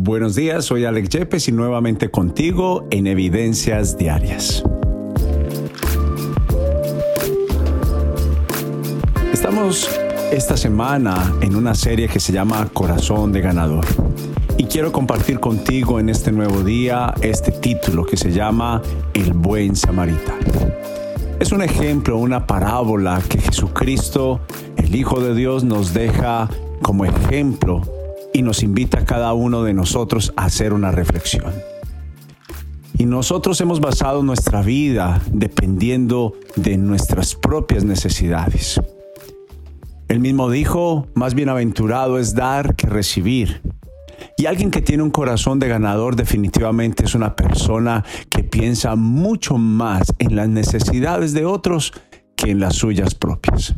Buenos días, soy Alex Yepes y nuevamente contigo en Evidencias Diarias. Estamos esta semana en una serie que se llama Corazón de Ganador. Y quiero compartir contigo en este nuevo día este título que se llama El Buen Samaritano. Es un ejemplo, una parábola que Jesucristo, el Hijo de Dios, nos deja como ejemplo y nos invita a cada uno de nosotros a hacer una reflexión. Y nosotros hemos basado nuestra vida dependiendo de nuestras propias necesidades. Él mismo dijo, más bienaventurado es dar que recibir. Y alguien que tiene un corazón de ganador definitivamente es una persona que piensa mucho más en las necesidades de otros que en las suyas propias.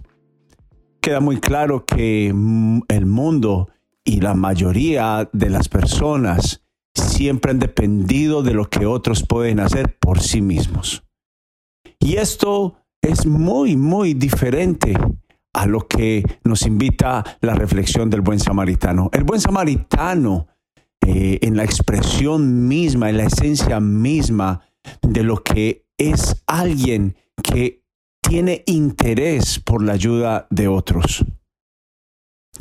Queda muy claro que el mundo y la mayoría de las personas siempre han dependido de lo que otros pueden hacer por sí mismos. Y esto es muy, muy diferente a lo que nos invita la reflexión del buen samaritano. El buen samaritano, eh, en la expresión misma, en la esencia misma de lo que es alguien que tiene interés por la ayuda de otros.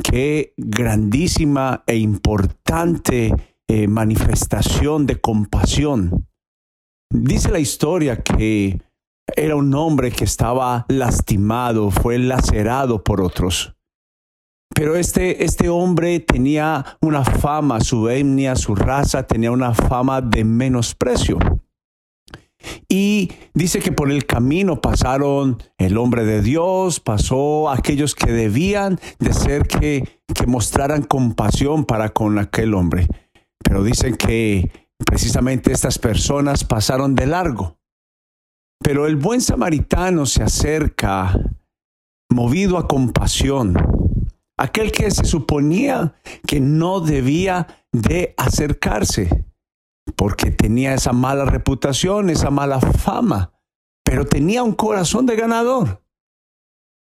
Qué grandísima e importante eh, manifestación de compasión. Dice la historia que era un hombre que estaba lastimado, fue lacerado por otros. Pero este, este hombre tenía una fama, su etnia, su raza tenía una fama de menosprecio. Y dice que por el camino pasaron el hombre de Dios, pasó aquellos que debían de ser que, que mostraran compasión para con aquel hombre. Pero dicen que precisamente estas personas pasaron de largo. Pero el buen samaritano se acerca movido a compasión. Aquel que se suponía que no debía de acercarse porque tenía esa mala reputación, esa mala fama, pero tenía un corazón de ganador.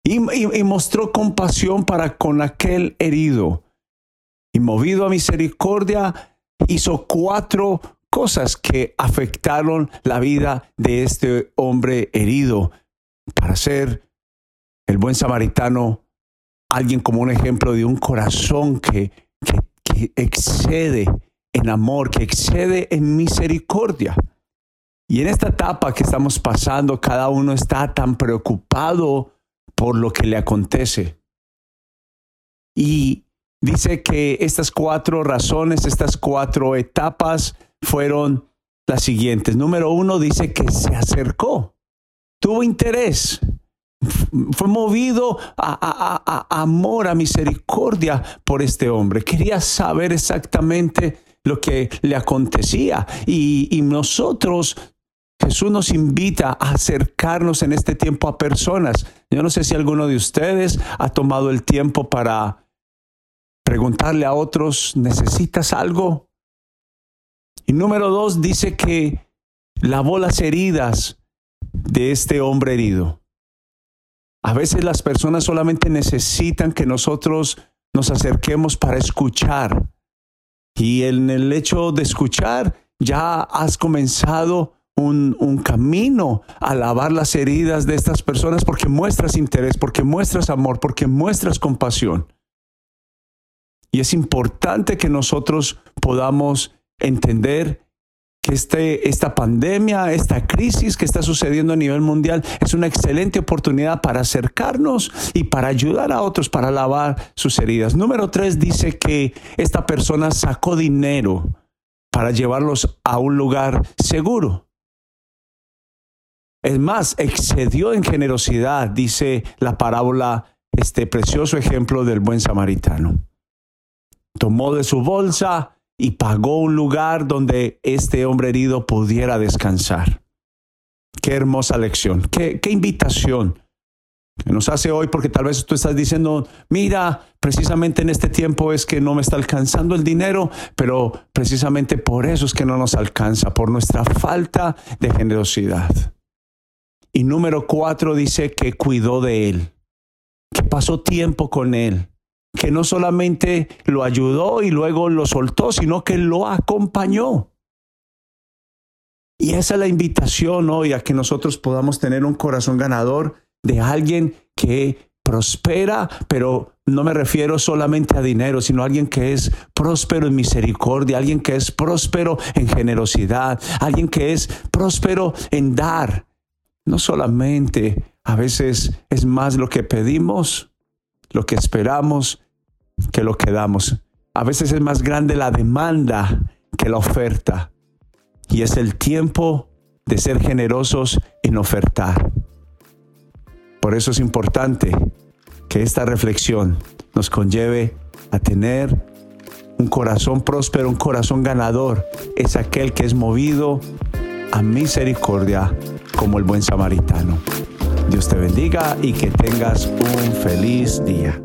Y, mostró compasión para con aquel herido. Y movido a misericordia, hizo cuatro cosas que afectaron la vida de este hombre herido para ser el buen samaritano, alguien como un ejemplo de un corazón que, excede en amor, que excede en misericordia. Y en esta etapa que estamos pasando, cada uno está tan preocupado por lo que le acontece. Y dice que estas cuatro razones, estas cuatro etapas fueron las siguientes. Número uno dice que se acercó, tuvo interés, fue movido a, amor, a misericordia por este hombre. Quería saber exactamente lo que le acontecía. Y, nosotros, Jesús nos invita a acercarnos en este tiempo a personas. Yo no sé si alguno de ustedes ha tomado el tiempo para preguntarle a otros, ¿necesitas algo? Y número dos, dice que lavó las heridas de este hombre herido. A veces las personas solamente necesitan que nosotros nos acerquemos para escuchar, y en el hecho de escuchar, ya has comenzado un, un, camino a lavar las heridas de estas personas porque muestras interés, porque muestras amor, porque muestras compasión. Y es importante que nosotros podamos entender que este, esta pandemia, esta crisis que está sucediendo a nivel mundial es una excelente oportunidad para acercarnos y para ayudar a otros para lavar sus heridas. Número tres dice que esta persona sacó dinero para llevarlos a un lugar seguro. Es más, excedió en generosidad, dice la parábola, este precioso ejemplo del buen samaritano. Tomó de su bolsa, y pagó un lugar donde este hombre herido pudiera descansar. Qué hermosa lección, qué, invitación que nos hace hoy, porque tal vez tú estás diciendo, mira, precisamente en este tiempo es que no me está alcanzando el dinero, pero precisamente por eso es que no nos alcanza, por nuestra falta de generosidad. Y número cuatro dice que cuidó de él, que pasó tiempo con él, que no solamente lo ayudó y luego lo soltó, sino que lo acompañó. Y esa es la invitación hoy a que nosotros podamos tener un corazón ganador de alguien que prospera, pero no me refiero solamente a dinero, sino a alguien que es próspero en misericordia, alguien que es próspero en generosidad, alguien que es próspero en dar. No solamente a veces es más lo que pedimos, lo que esperamos, que lo que damos. A veces es más grande la demanda que la oferta. Y es el tiempo de ser generosos en ofertar. Por eso es importante que esta reflexión nos conlleve a tener un corazón próspero, un corazón ganador. Es aquel que es movido a misericordia como el buen samaritano. Dios te bendiga y que tengas un feliz día.